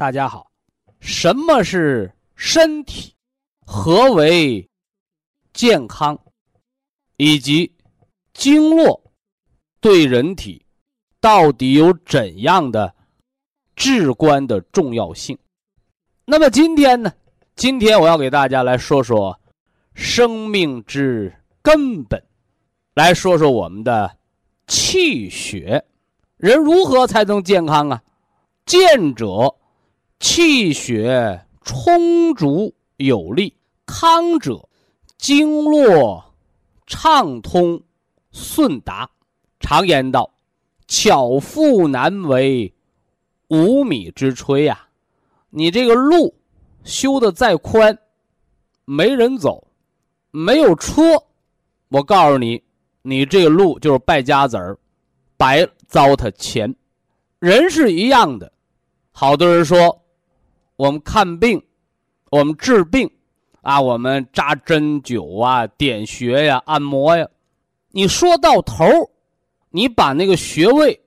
大家好，什么是身体？何为健康？以及经络对人体到底有怎样的至关的重要性？那么今天呢？今天我要给大家来说说生命之根本，来说说我们的气血。人如何才能健康啊？健者。气血充足有力，康者经络畅通顺达。常言道：“巧妇难为无米之炊呀。”你这个路修的再宽，没人走，没有车，我告诉你，你这个路就是败家子儿，白糟蹋钱。人是一样的，好多人说。我们看病，我们治病，啊，我们扎针灸啊，点穴呀，按摩呀。你说到头，你把那个穴位，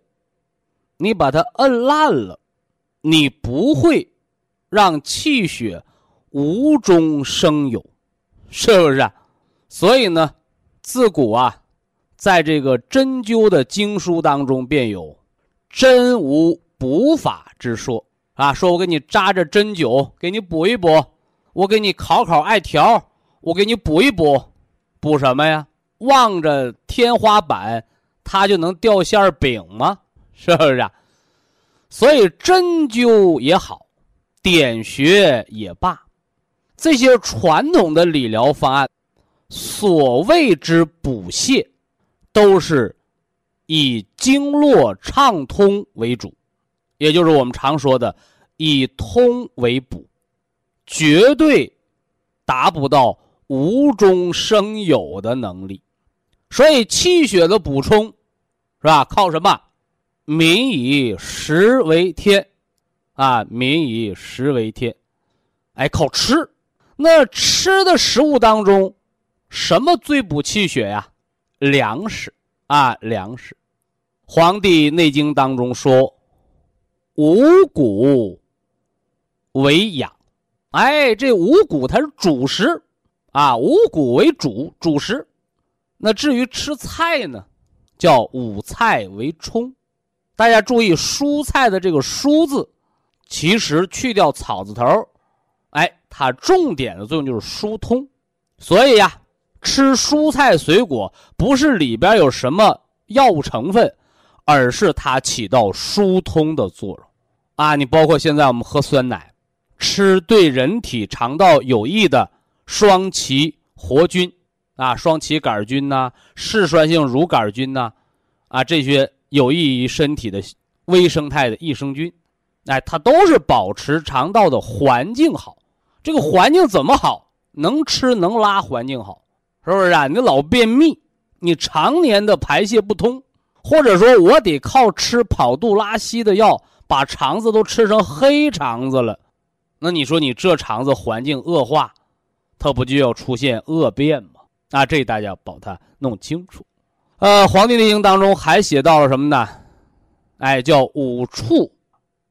你把它摁烂了，你不会让气血无中生有，是不是？啊？所以呢，自古啊，在这个针灸的经书当中，便有针无补法之说。啊，说我给你扎着针灸，给你补一补；我给你烤烤艾条，我给你补一补。补什么呀？望着天花板，它就能掉馅饼吗？是不是？所以针灸也好，点穴也罢，这些传统的理疗方案，所谓之补泻，都是以经络畅通为主。也就是我们常说的以通为补，绝对达不到无中生有的能力。所以气血的补充，是吧？靠什么？民以食为天，啊，民以食为天，哎，靠吃。那吃的食物当中，什么最补气血呀？粮食啊，粮食。《黄帝内经》当中说。五谷为养，哎，这五谷它是主食啊，五谷为主主食。那至于吃菜呢，叫五菜为充。大家注意，蔬菜的这个“蔬”字，其实去掉草字头，哎，它重点的作用就是疏通。所以呀，吃蔬菜水果不是里边有什么药物成分。而是它起到疏通的作用，啊，你包括现在我们喝酸奶，吃对人体肠道有益的双歧活菌，啊，双歧杆菌呐，嗜酸性乳杆菌呐，啊，这些有益于身体的微生态的益生菌，哎，它都是保持肠道的环境好。这个环境怎么好？能吃能拉，环境好，是不是啊？你老便秘，你常年的排泄不通。或者说，我得靠吃跑肚拉稀的药，把肠子都吃成黑肠子了，那你说你这肠子环境恶化，它不就要出现恶变吗？啊，这大家把它弄清楚。呃，《黄帝内经》当中还写到了什么呢？哎，叫五畜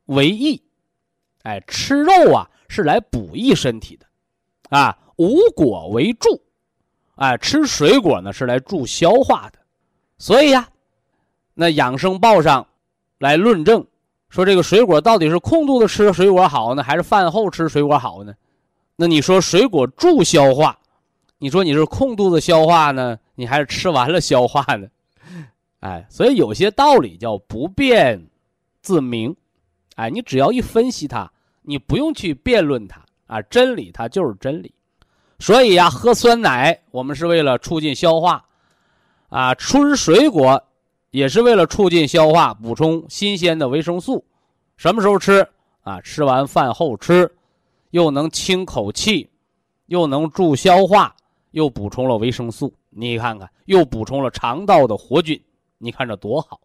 为益，哎，吃肉啊是来补益身体的，啊，五果为助，哎，吃水果呢是来助消化的，所以呀。那养生报上来论证，说这个水果到底是空肚子吃水果好呢，还是饭后吃水果好呢？那你说水果助消化，你说你是空肚子消化呢，你还是吃完了消化呢？哎，所以有些道理叫不辩自明，哎，你只要一分析它，你不用去辩论它啊，真理它就是真理。所以呀，喝酸奶我们是为了促进消化，啊，吃水果也是为了促进消化，补充新鲜的维生素。什么时候吃啊？吃完饭后吃，又能清口气，又能助消化，又补充了维生素。你看看，又补充了肠道的活菌。你看这多好，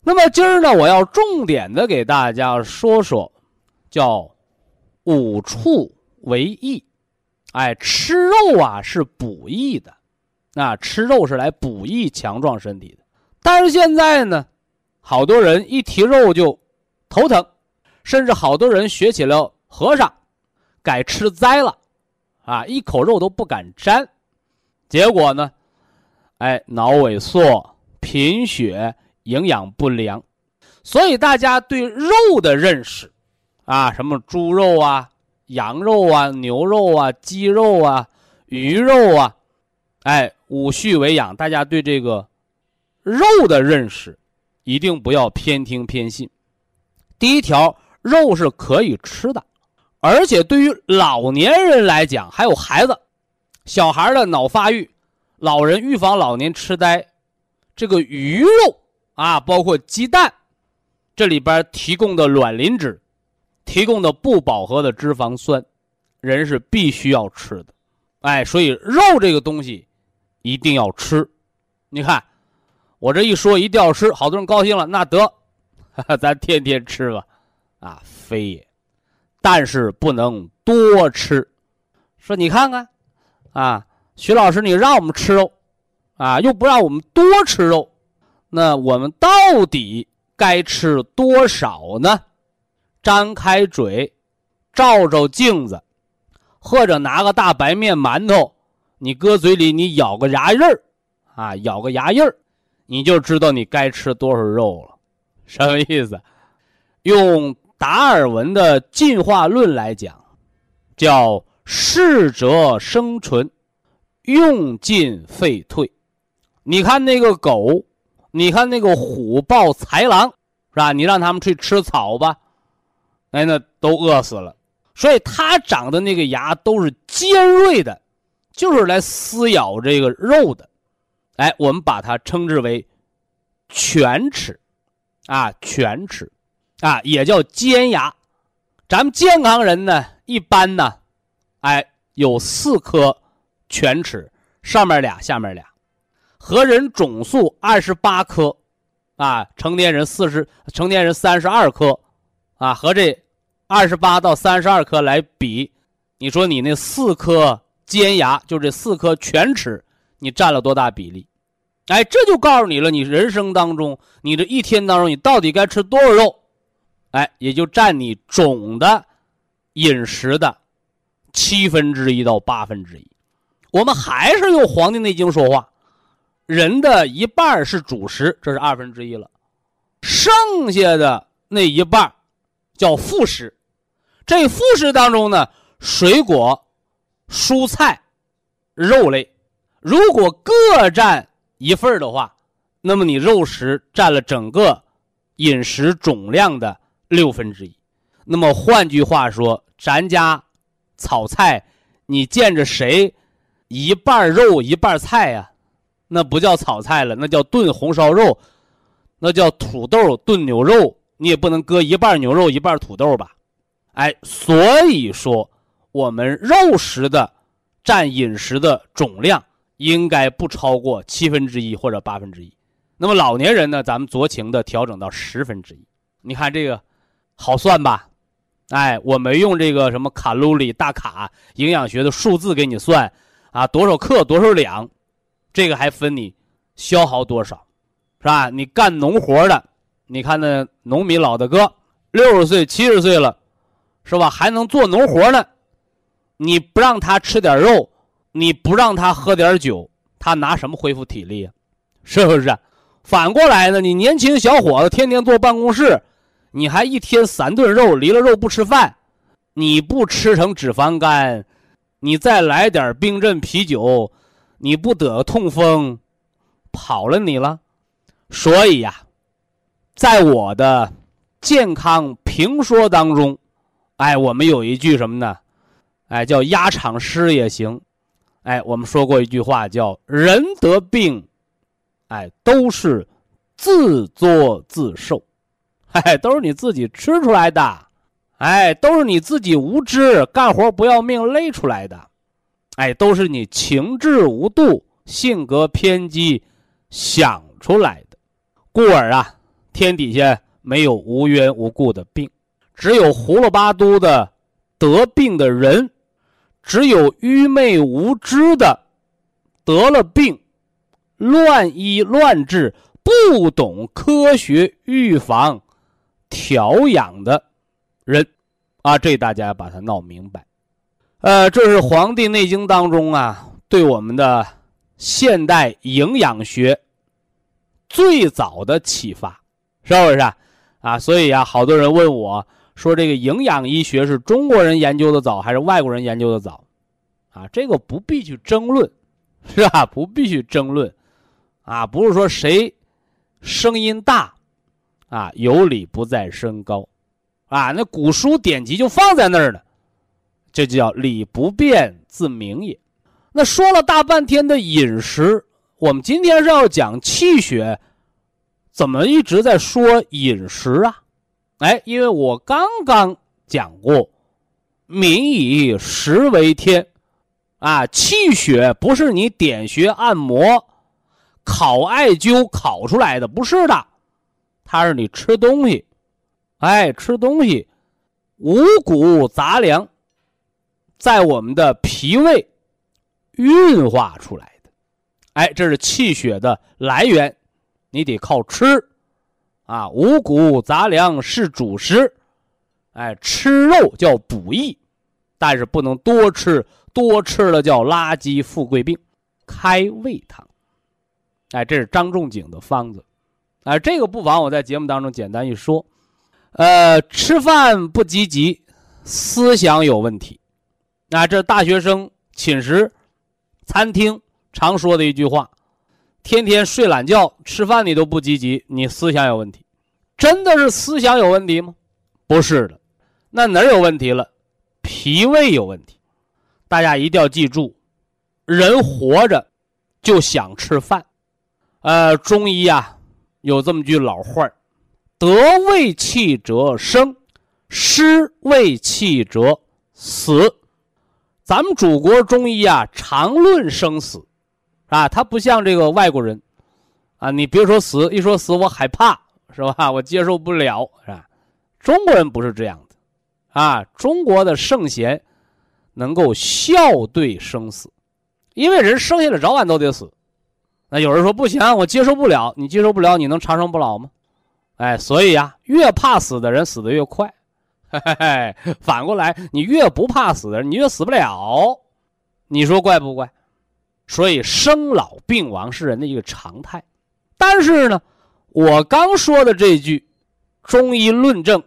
那么今儿呢，我要重点的给大家说说，叫五畜为益。哎，吃肉啊是补益的，那吃肉是来补益强壮身体的。但是现在呢，好多人一提肉就头疼，甚至好多人学起了和尚，改吃斋了，啊，一口肉都不敢沾，结果呢，哎，脑萎缩。贫血、营养不良，所以大家对肉的认识，啊，什么猪肉啊、羊肉啊、牛肉啊、鸡肉啊、鱼肉啊，哎，五畜为养，大家对这个肉的认识，一定不要偏听偏信。第一条，肉是可以吃的，而且对于老年人来讲，还有孩子、小孩的脑发育，老人预防老年痴呆。这个鱼肉啊，包括鸡蛋，这里边提供的卵磷脂，提供的不饱和的脂肪酸，人是必须要吃的。哎，所以肉这个东西一定要吃。你看，我这一说一掉吃，好多人高兴了，那得，咱天天吃吧。啊，非也，但是不能多吃。说你看看，啊，徐老师，你让我们吃肉。啊，又不让我们多吃肉，那我们到底该吃多少呢？张开嘴，照照镜子，或者拿个大白面馒头，你搁嘴里，你咬个牙印儿，啊，咬个牙印儿，你就知道你该吃多少肉了。什么意思？用达尔文的进化论来讲，叫适者生存，用进废退。你看那个狗，你看那个虎豹豺狼，是吧？你让他们去吃草吧，哎，那都饿死了。所以它长的那个牙都是尖锐的，就是来撕咬这个肉的。哎，我们把它称之为犬齿，啊，犬齿，啊，也叫尖牙。咱们健康人呢，一般呢，哎，有四颗犬齿，上面俩，下面俩。和人总数二十八颗，啊，成年人四十，成年人三十二颗，啊，和这二十八到三十二颗来比，你说你那四颗尖牙，就这四颗犬齿，你占了多大比例？哎，这就告诉你了，你人生当中，你这一天当中，你到底该吃多少肉？哎，也就占你总的饮食的七分之一到八分之一。我们还是用《黄帝内经》说话。人的一半是主食，这是二分之一了，剩下的那一半叫副食。这副食当中呢，水果、蔬菜、肉类，如果各占一份的话，那么你肉食占了整个饮食总量的六分之一。那么换句话说，咱家炒菜，你见着谁一半肉一半菜呀？那不叫炒菜了，那叫炖红烧肉，那叫土豆炖牛肉。你也不能搁一半牛肉一半土豆吧？哎，所以说我们肉食的占饮食的总量应该不超过七分之一或者八分之一。那么老年人呢，咱们酌情的调整到十分之一。你看这个好算吧？哎，我没用这个什么卡路里大卡营养学的数字给你算啊，多少克多少两。这个还分你消耗多少，是吧？你干农活的，你看那农民老大哥，六十岁、七十岁了，是吧？还能做农活呢。你不让他吃点肉，你不让他喝点酒，他拿什么恢复体力啊？是不是？反过来呢？你年轻小伙子天天坐办公室，你还一天三顿肉，离了肉不吃饭，你不吃成脂肪肝，你再来点冰镇啤酒，你不得痛风，跑了你了。所以呀，在我的健康评说当中，哎，我们有一句什么呢？哎，叫压场诗也行。哎，我们说过一句话，叫“人得病，哎，都是自作自受，哎，都是你自己吃出来的，哎，都是你自己无知，干活不要命累出来的，哎，都是你情志无度，性格偏激想出来的。故而啊，天底下没有无缘无故的病，只有胡了巴嘟的得病的人。只有愚昧无知的得了病，乱医乱治，不懂科学预防、调养的人，啊，这大家把它闹明白。呃，这是《黄帝内经》当中啊，对我们的现代营养学最早的启发，是不是啊？啊，所以啊，好多人问我。说这个营养医学是中国人研究的早还是外国人研究的早？啊，这个不必去争论，是吧？不必去争论，啊，不是说谁声音大，啊，有理不在声高，啊，那古书典籍就放在那儿呢，这就叫理不辩自明也。那说了大半天的饮食，我们今天是要讲气血，怎么一直在说饮食啊？哎，因为我刚刚讲过，民以食为天，啊，气血不是你点穴按摩、烤艾灸烤出来的，不是的，它是你吃东西，哎，吃东西，五谷杂粮，在我们的脾胃运化出来的，哎，这是气血的来源，你得靠吃。啊，五谷杂粮是主食，哎，吃肉叫补益，但是不能多吃，多吃了叫垃圾富贵病，开胃汤。哎，这是张仲景的方子，哎，这个不妨我在节目当中简单一说。呃，吃饭不积极，思想有问题，啊，这大学生寝室、餐厅常说的一句话。天天睡懒觉，吃饭你都不积极，你思想有问题，真的是思想有问题吗？不是的，那哪儿有问题了？脾胃有问题。大家一定要记住，人活着就想吃饭。呃，中医啊有这么句老话得胃气者生，失胃气者死。咱们祖国中医啊常论生死。啊，他不像这个外国人，啊，你别说死，一说死我害怕，是吧？我接受不了，是吧？中国人不是这样的，啊，中国的圣贤能够笑对生死，因为人生下来早晚都得死。那有人说不行，我接受不了，你接受不了，你能长生不老吗？哎，所以呀，越怕死的人死的越快，嘿嘿嘿，反过来，你越不怕死的人，你越死不了，你说怪不怪？所以生老病亡是人的一个常态，但是呢，我刚说的这句，中医论证，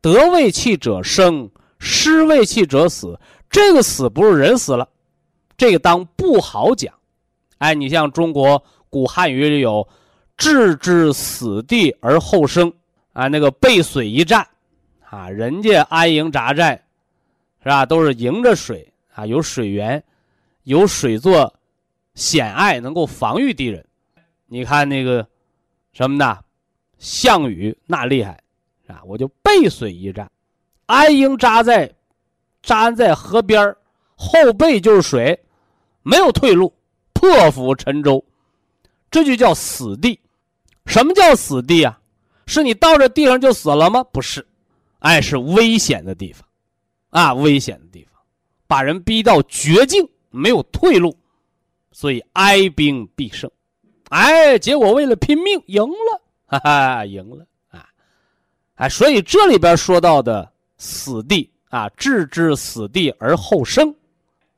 得胃气者生，失胃气者死。这个死不是人死了，这个当不好讲。哎，你像中国古汉语里有“置之死地而后生”，啊，那个背水一战，啊，人家安营扎寨，是吧？都是迎着水啊，有水源，有水做。险隘能够防御敌人，你看那个什么呢？项羽那厉害啊！我就背水一战，安营扎在扎在河边后背就是水，没有退路，破釜沉舟，这就叫死地。什么叫死地啊？是你到这地上就死了吗？不是，哎，是危险的地方，啊，危险的地方，把人逼到绝境，没有退路。所以哀兵必胜，哎，结果为了拼命赢了，哈哈，赢了。啊，哎，所以这里边说到的死地啊，置之死地而后生，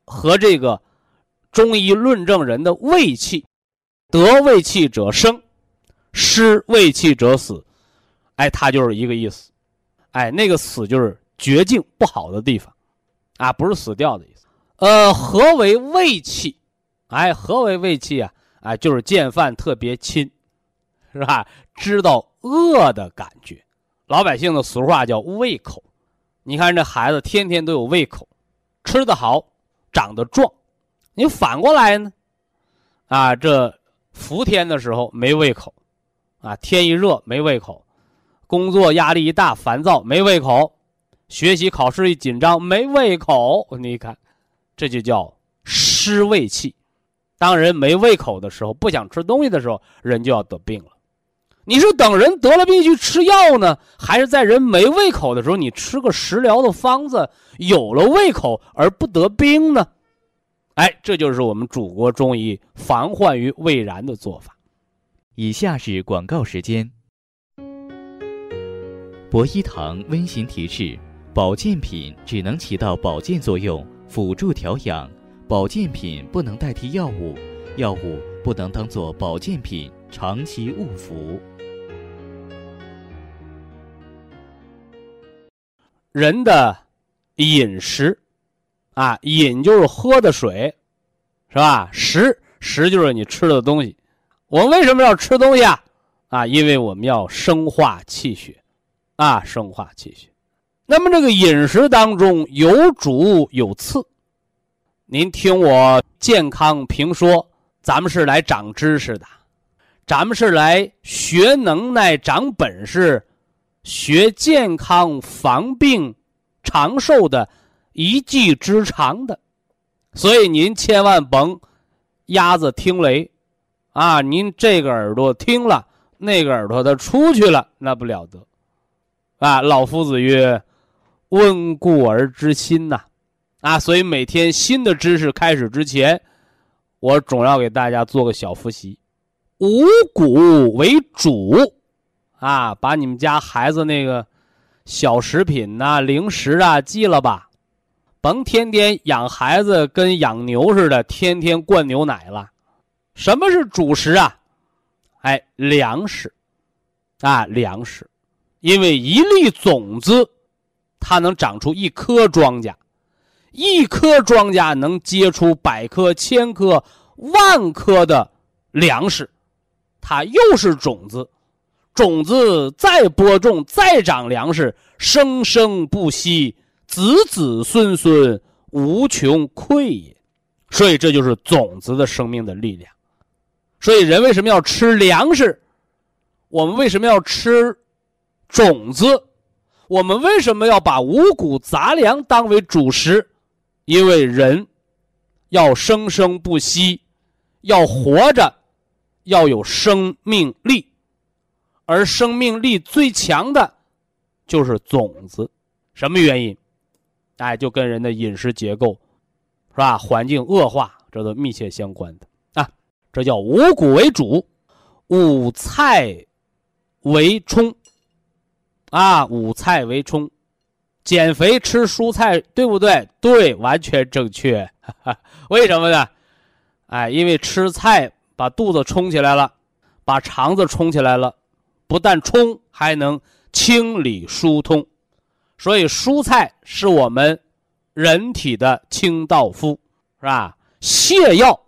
和这个中医论证人的胃气，得胃气者生，失胃气者死，哎，它就是一个意思。哎，那个死就是绝境不好的地方，啊，不是死掉的意思。呃，何为胃气？哎，何为胃气啊？哎，就是见饭特别亲，是吧？知道饿的感觉。老百姓的俗话叫胃口。你看这孩子天天都有胃口，吃得好，长得壮。你反过来呢？啊，这伏天的时候没胃口，啊，天一热没胃口，工作压力一大烦躁没胃口，学习考试一紧张没胃口。你看，这就叫失胃气。当人没胃口的时候，不想吃东西的时候，人就要得病了。你是等人得了病去吃药呢，还是在人没胃口的时候，你吃个食疗的方子，有了胃口而不得病呢？哎，这就是我们祖国中医防患于未然的做法。以下是广告时间。博一堂温馨提示：保健品只能起到保健作用，辅助调养；保健品不能代替药物，药物不能当做保健品长期误服。人的饮食，啊，饮就是喝的水，是吧？食食就是你吃的东西。我们为什么要吃东西啊？啊，因为我们要生化气血，啊，生化气血。那么这个饮食当中有主有次，您听我健康评说，咱们是来长知识的，咱们是来学能耐、长本事。学健康、防病、长寿的一技之长的，所以您千万甭鸭子听雷啊！您这个耳朵听了，那个耳朵它出去了，那不了得啊！老夫子曰：“温故而知新呐！”啊，所以每天新的知识开始之前，我总要给大家做个小复习：五谷为主。啊，把你们家孩子那个小食品呐、零食啊记了吧，甭天天养孩子跟养牛似的，天天灌牛奶了。什么是主食啊？哎，粮食，啊，粮食，因为一粒种子，它能长出一颗庄稼，一颗庄稼能结出百颗、千颗、万颗的粮食，它又是种子。种子再播种，再长粮食，生生不息，子子孙孙无穷匮也。所以这就是种子的生命的力量。所以人为什么要吃粮食？我们为什么要吃种子？我们为什么要把五谷杂粮当为主食？因为人要生生不息，要活着，要有生命力。而生命力最强的，就是种子，什么原因？哎，就跟人的饮食结构，是吧？环境恶化，这都密切相关的啊。这叫五谷为主，五菜为充。啊，五菜为充，减肥吃蔬菜，对不对？对，完全正确。为什么呢？哎，因为吃菜把肚子充起来了，把肠子充起来了。不但充，还能清理疏通，所以蔬菜是我们人体的清道夫，是吧？泻药，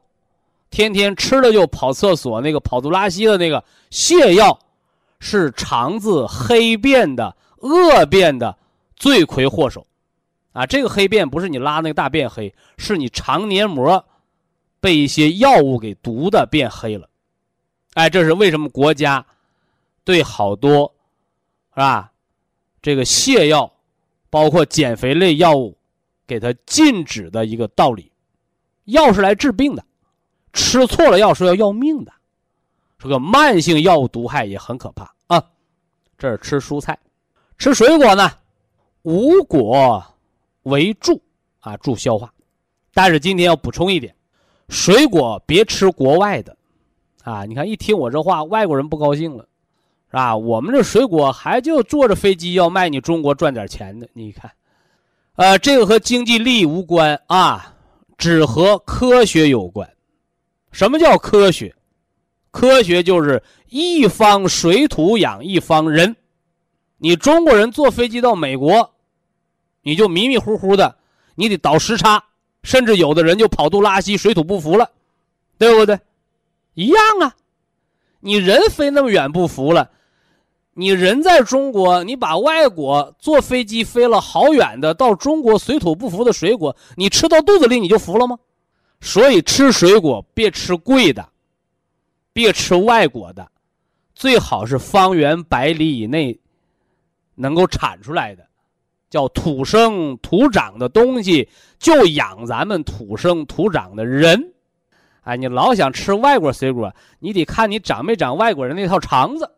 天天吃了就跑厕所，那个跑肚拉稀的那个泻药，是肠子黑便的恶变的罪魁祸首，啊，这个黑便不是你拉那个大便黑，是你肠黏膜被一些药物给毒的变黑了，哎，这是为什么国家？对好多，是吧？这个泻药，包括减肥类药物，给它禁止的一个道理。药是来治病的，吃错了药是要要命的。这个慢性药物毒害也很可怕啊。这是吃蔬菜，吃水果呢，五果为助啊，助消化。但是今天要补充一点，水果别吃国外的，啊，你看一听我这话，外国人不高兴了。啊，我们这水果还就坐着飞机要卖你中国赚点钱的，你看，呃，这个和经济利益无关啊，只和科学有关。什么叫科学？科学就是一方水土养一方人。你中国人坐飞机到美国，你就迷迷糊糊的，你得倒时差，甚至有的人就跑肚拉稀、水土不服了，对不对？一样啊，你人飞那么远不服了，你人在中国，你把外国坐飞机飞了好远的到中国水土不服的水果，你吃到肚子里你就服了吗？所以吃水果别吃贵的，别吃外国的，最好是方圆百里以内能够产出来的，叫土生土长的东西，就养咱们土生土长的人。哎，你老想吃外国水果，你得看你长没长外国人那套肠子。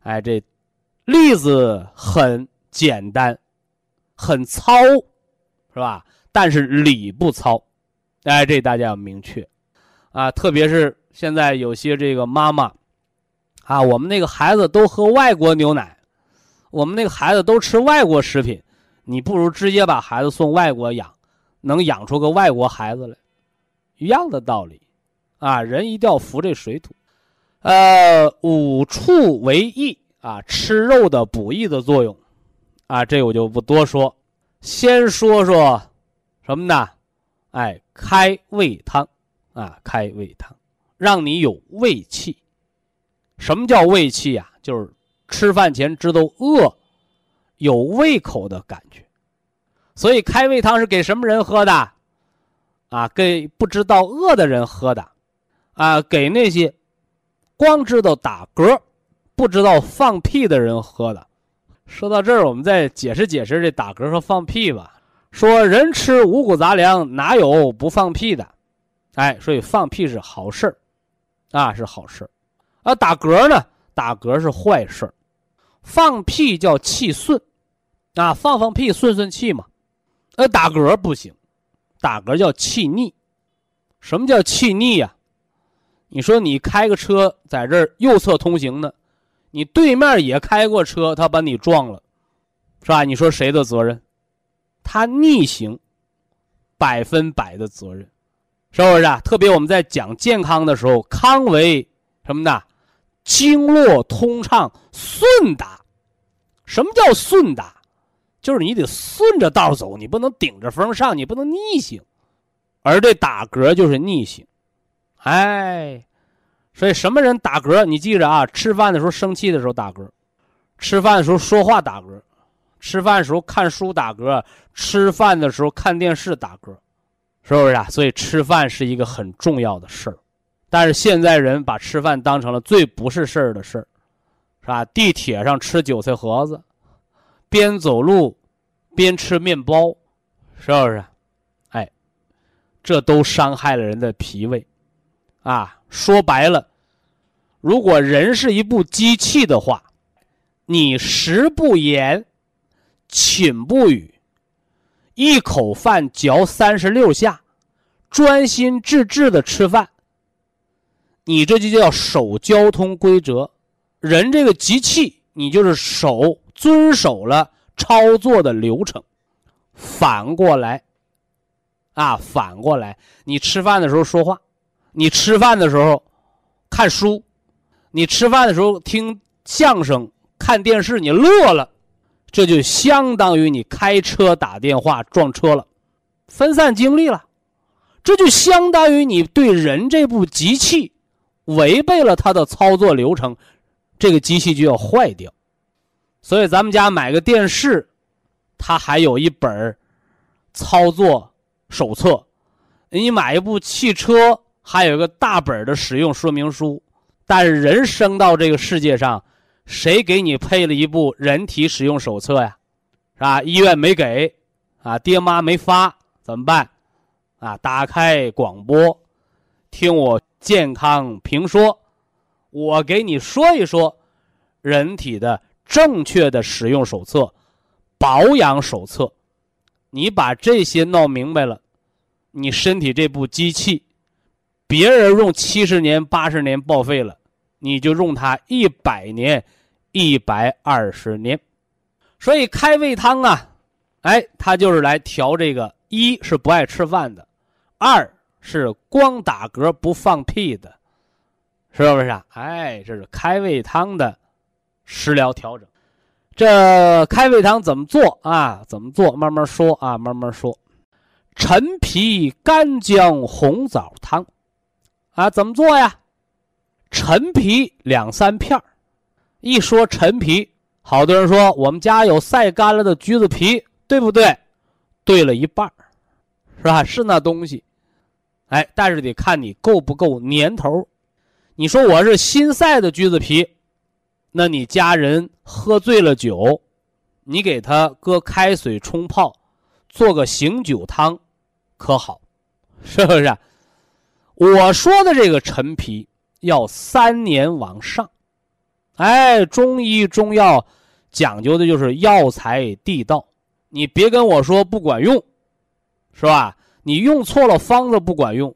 哎，这例子很简单，很糙，是吧？但是理不糙。哎，这大家要明确啊！特别是现在有些这个妈妈啊，我们那个孩子都喝外国牛奶，我们那个孩子都吃外国食品，你不如直接把孩子送外国养，能养出个外国孩子来，一样的道理。啊，人一定要服这水土，呃，五畜为益啊，吃肉的补益的作用，啊，这我就不多说，先说说什么呢？哎，开胃汤，啊，开胃汤，让你有胃气。什么叫胃气呀？就是吃饭前知道饿，有胃口的感觉。所以开胃汤是给什么人喝的？啊，给不知道饿的人喝的。啊，给那些光知道打嗝、不知道放屁的人喝的。说到这儿，我们再解释解释这打嗝和放屁吧。说人吃五谷杂粮，哪有不放屁的？哎，所以放屁是好事儿，啊是好事儿。而打嗝呢，打嗝是坏事儿。放屁叫气顺，啊放放屁顺顺气嘛。呃，打嗝不行，打嗝叫气逆。什么叫气逆呀？你说你开个车在这儿右侧通行呢，你对面也开过车，他把你撞了，是吧？你说谁的责任？他逆行，百分百的责任，是不是啊？特别我们在讲健康的时候，康为什么呢？经络通畅，顺达。什么叫顺达？就是你得顺着道走，你不能顶着风上，你不能逆行。而这打嗝就是逆行。哎，所以什么人打嗝？你记着啊！吃饭的时候生气的时候打嗝，吃饭的时候说话打嗝，吃饭的时候看书打嗝，吃饭的时候看电视打嗝，是不是啊？所以吃饭是一个很重要的事儿，但是现在人把吃饭当成了最不是事儿的事儿，是吧？地铁上吃韭菜盒子，边走路边吃面包，是不是？哎，这都伤害了人的脾胃。啊，说白了，如果人是一部机器的话，你食不言，寝不语，一口饭嚼三十六下，专心致志的吃饭，你这就叫守交通规则。人这个机器，你就是守遵守了操作的流程。反过来，啊，反过来，你吃饭的时候说话。你吃饭的时候看书，你吃饭的时候听相声、看电视，你乐了，这就相当于你开车打电话撞车了，分散精力了，这就相当于你对人这部机器违背了它的操作流程，这个机器就要坏掉。所以咱们家买个电视，它还有一本操作手册；你买一部汽车。还有一个大本的使用说明书，但是人生到这个世界上，谁给你配了一部人体使用手册呀？是吧？医院没给，啊，爹妈没发，怎么办？啊，打开广播，听我健康评说，我给你说一说人体的正确的使用手册、保养手册。你把这些弄明白了，你身体这部机器。别人用七十年、八十年报废了，你就用它一百年、一百二十年。所以开胃汤啊，哎，它就是来调这个：一是不爱吃饭的，二是光打嗝不放屁的，是不是啊？哎，这是开胃汤的食疗调整。这开胃汤怎么做啊？怎么做？慢慢说啊，慢慢说。陈皮干姜红枣汤，啊，怎么做呀？陈皮两三片一说陈皮，好多人说我们家有晒干了的橘子皮，对不对？对了一半是吧？是那东西。哎，但是得看你够不够年头。你说我是新晒的橘子皮，那你家人喝醉了酒，你给他搁开水冲泡，做个醒酒汤，可好？是不是？我说的这个陈皮要三年往上。哎，中医中药讲究的就是药材地道，你别跟我说不管用，是吧？你用错了方子不管用，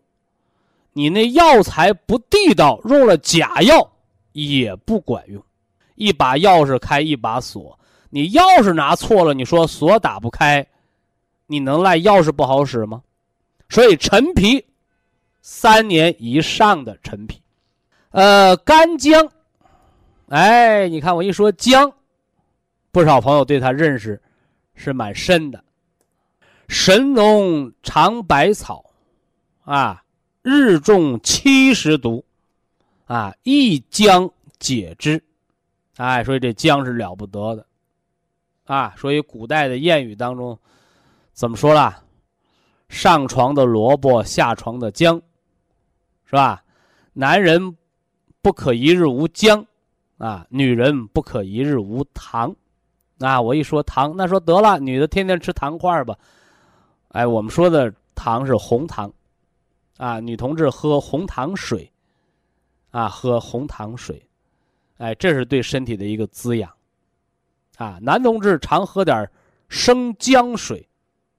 你那药材不地道，用了假药也不管用。一把钥匙开一把锁，你钥匙拿错了，你说锁打不开，你能赖钥匙不好使吗？所以陈皮，三年以上的陈皮，呃，干姜，哎，你看我一说姜，不少朋友对他认识是蛮深的。神农尝百草，啊，日中七十毒，啊，一姜解之，哎，所以这姜是了不得的，啊，所以古代的谚语当中，怎么说啦？上床的萝卜，下床的姜，是吧？男人不可一日无姜，啊，女人不可一日无糖，啊，我一说糖，那说得了，女的天天吃糖块吧。哎，我们说的糖是红糖，啊，女同志喝红糖水，啊，喝红糖水，哎，这是对身体的一个滋养，啊，男同志常喝点生姜水，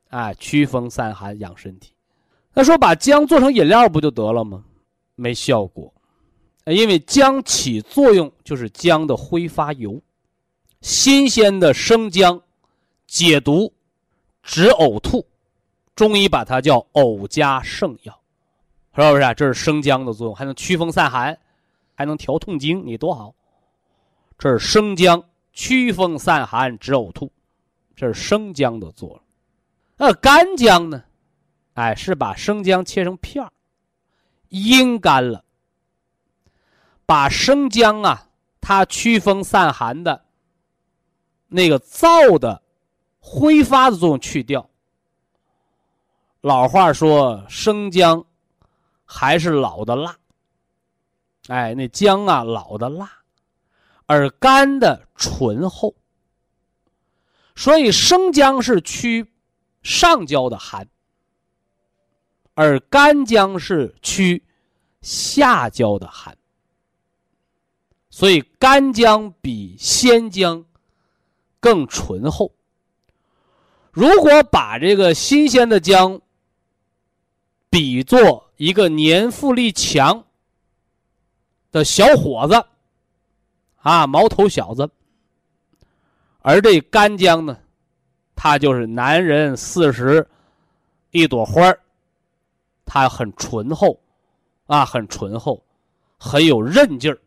啊，驱风散寒养身体。那说把姜做成饮料不就得了吗？没效果，因为姜起作用就是姜的挥发油，新鲜的生姜解毒止呕吐。中医把它叫呕加圣药，是不是？啊？这是生姜的作用，还能驱风散寒，还能调痛经，你多好！这是生姜驱风散寒止呕吐，这是生姜的作用。那干姜呢？哎，是把生姜切成片儿，阴干了，把生姜啊，它驱风散寒的那个燥的挥发的作用去掉。老话说：“生姜还是老的辣。”哎，那姜啊，老的辣，而干的醇厚。所以生姜是驱上焦的寒，而干姜是驱下焦的寒。所以干姜比鲜姜更醇厚。如果把这个新鲜的姜，比作一个年富力强的小伙子，啊，毛头小子。而这干姜呢，它就是男人四十一朵花，它很醇厚，啊，很醇厚，很有韧劲儿。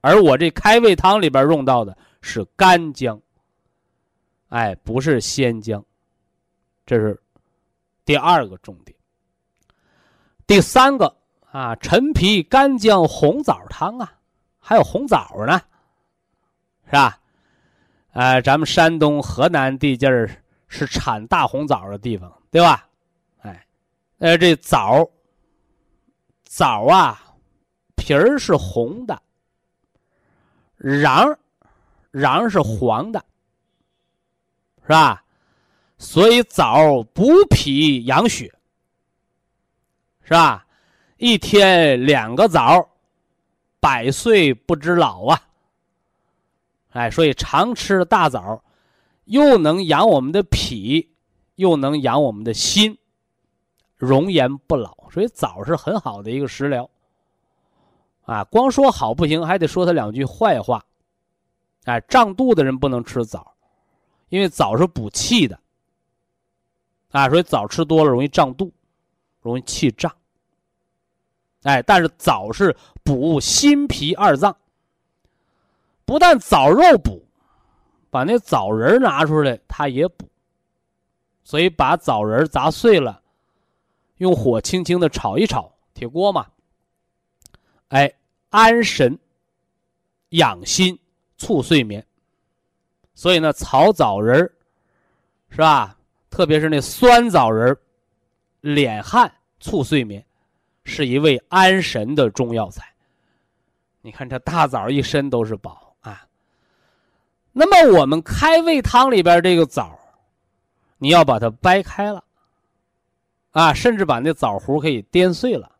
而我这开胃汤里边用到的是干姜，哎，不是鲜姜，这是第二个重点。第三个啊，陈皮干姜红枣汤啊，还有红枣呢，是吧？哎，咱们山东、河南地界儿是产大红枣的地方，对吧？哎，呃，这枣，枣啊，皮儿是红的，瓤，瓤是黄的，是吧？所以枣补脾养血。是吧？一天两个枣，百岁不知老啊！哎，所以常吃大枣，又能养我们的脾，又能养我们的心，容颜不老。所以枣是很好的一个食疗。啊，光说好不行，还得说他两句坏话。哎，胀肚的人不能吃枣，因为枣是补气的。啊，所以枣吃多了容易胀肚。容易气胀，哎，但是枣是补心脾二脏，不但枣肉补，把那枣仁拿出来，它也补。所以把枣仁砸碎了，用火轻轻的炒一炒，铁锅嘛。哎，安神、养心、促睡眠。所以呢，炒枣仁是吧？特别是那酸枣仁敛汗促睡眠，是一味安神的中药材。你看这大枣一身都是宝啊。那么我们开胃汤里边这个枣，你要把它掰开了，啊，甚至把那枣核可以颠碎了，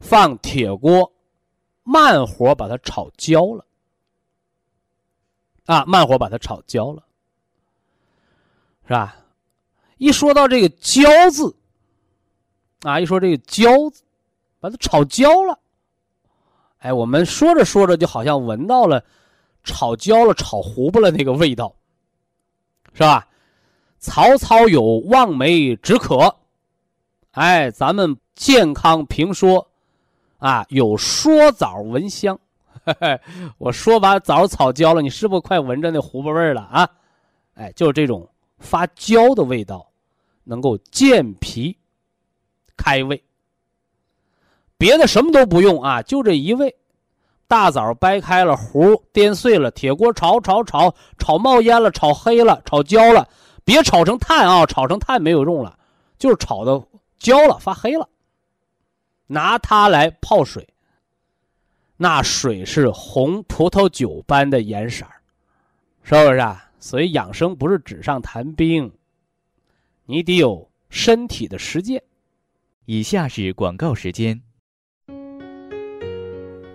放铁锅，慢火把它炒焦了，啊，慢火把它炒焦了，是吧？一说到这个焦字，啊，一说这个焦字，把它炒焦了，哎，我们说着说着就好像闻到了炒焦了、炒糊巴了那个味道，是吧？曹操有望梅止渴，哎，咱们健康评说，啊，有说枣闻香。我说把枣炒焦了，你是不是快闻着那糊巴味了啊？哎，就是这种发焦的味道，能够健脾、开胃。别的什么都不用啊，就这一味，大枣掰开了核，颠碎了，铁锅炒炒炒，炒冒烟了，炒黑了，炒焦了。别炒成炭啊！炒成炭没有用了，就是炒的焦了、发黑了。拿它来泡水，那水是红葡萄酒般的颜色是不是啊？所以养生不是纸上谈兵，你得有身体的实践。以下是广告时间。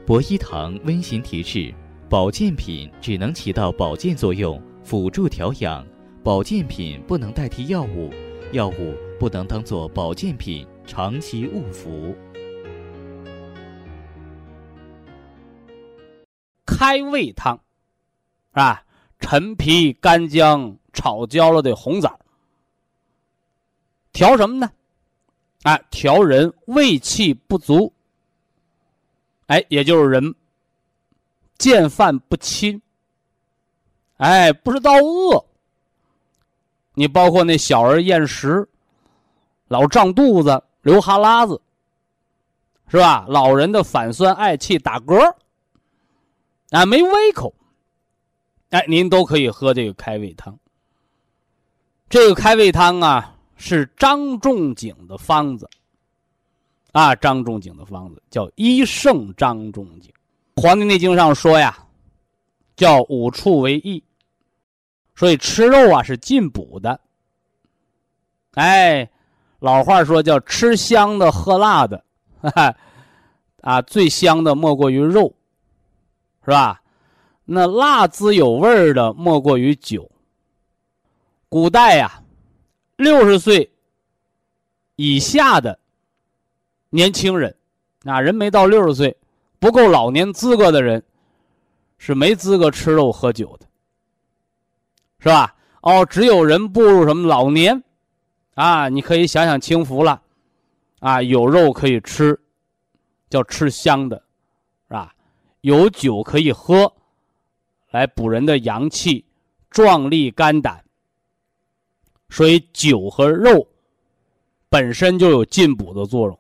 博一堂温馨提示：保健品只能起到保健作用，辅助调养。保健品不能代替药物，药物不能当做保健品长期误服。开胃汤，啊？陈皮、干姜炒焦了的红枣，调什么呢？哎，调人胃气不足。哎，也就是人见饭不亲。哎，不知道饿。你包括那小儿厌食，老胀肚子、流哈喇子，是吧？老人的反酸、嗳气、打嗝，啊，没胃口，哎，您都可以喝这个开胃汤。这个开胃汤啊，是张仲景的方子，啊，张仲景的方子叫医圣张仲景，《黄帝内经》上说呀，叫五畜为益。所以吃肉啊是进补的，哎，老话说叫吃香的喝辣的，啊，最香的莫过于肉，是吧？那辣滋有味儿的莫过于酒。古代呀，六十岁以下的年轻人，啊，人没到六十岁，不够老年资格的人，是没资格吃肉喝酒的。是吧？哦，只有人步入什么老年，啊，你可以享享清福了，啊，有肉可以吃，叫吃香的，是吧？有酒可以喝，来补人的阳气，壮力肝胆。所以酒和肉本身就有进补的作用。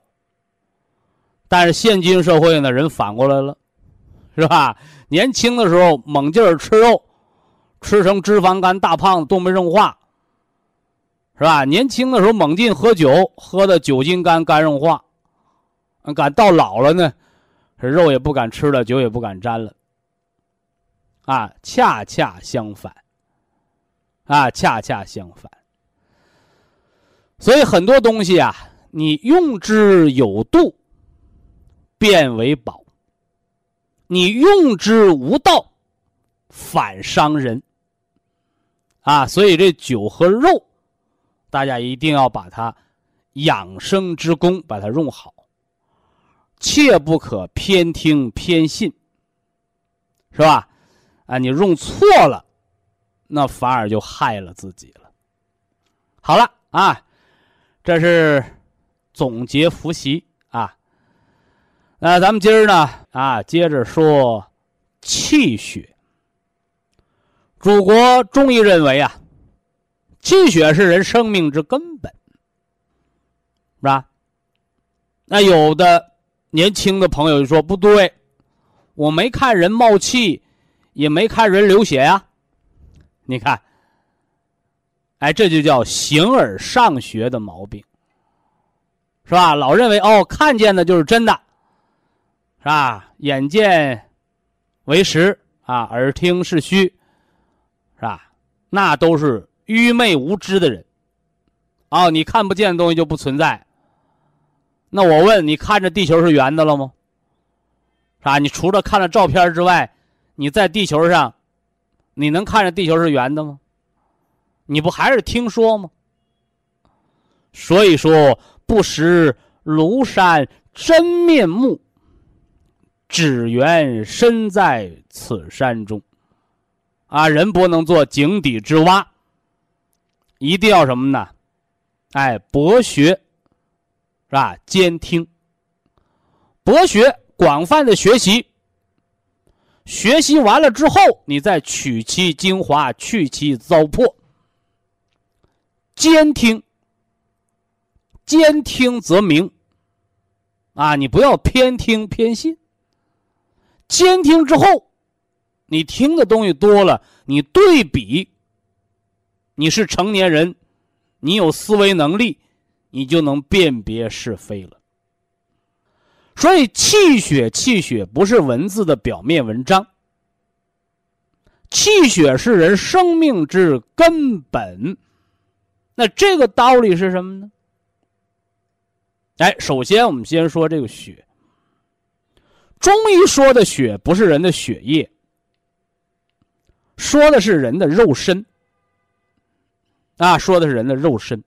但是现今社会呢，人反过来了，是吧？年轻的时候猛劲儿吃肉。吃成脂肪肝大胖子都没硬化，是吧？年轻的时候猛劲喝酒，喝的酒精肝肝硬化，敢到老了呢，肉也不敢吃了，酒也不敢沾了。啊，恰恰相反，啊，恰恰相反。所以很多东西啊，你用之有度，变为宝；你用之无道，反伤人。啊，所以这酒和肉，大家一定要把它养生之功把它用好，切不可偏听偏信，是吧？啊，你用错了，那反而就害了自己了。好了啊，这是总结复习啊。那咱们今儿呢啊，接着说气血。祖国中医认为啊，气血是人生命之根本，是吧？那有的年轻的朋友就说不对，我没看人冒气，也没看人流血呀。你看，哎，这就叫形而上学的毛病，是吧？老认为哦，看见的就是真的，是吧？眼见为实啊，耳听是虚。是吧？那都是愚昧无知的人。哦，你看不见的东西就不存在。那我问你，看着地球是圆的了吗？是吧？你除了看了照片之外，你在地球上，你能看着地球是圆的吗？你不还是听说吗？所以说，不识庐山真面目，只缘身在此山中。啊，人不能做井底之蛙，一定要什么呢？哎，博学，是吧？兼听，博学，广泛的学习。学习完了之后，你再取其精华，去其糟粕。兼听，兼听则明。啊，你不要偏听偏信。兼听之后。你听的东西多了，你对比，你是成年人，你有思维能力，你就能辨别是非了。所以，气血，气血不是文字的表面文章，气血是人生命之根本。那这个道理是什么呢？哎，首先我们先说这个血。中医说的血不是人的血液。说的是人的肉身，啊，说的是人的肉身。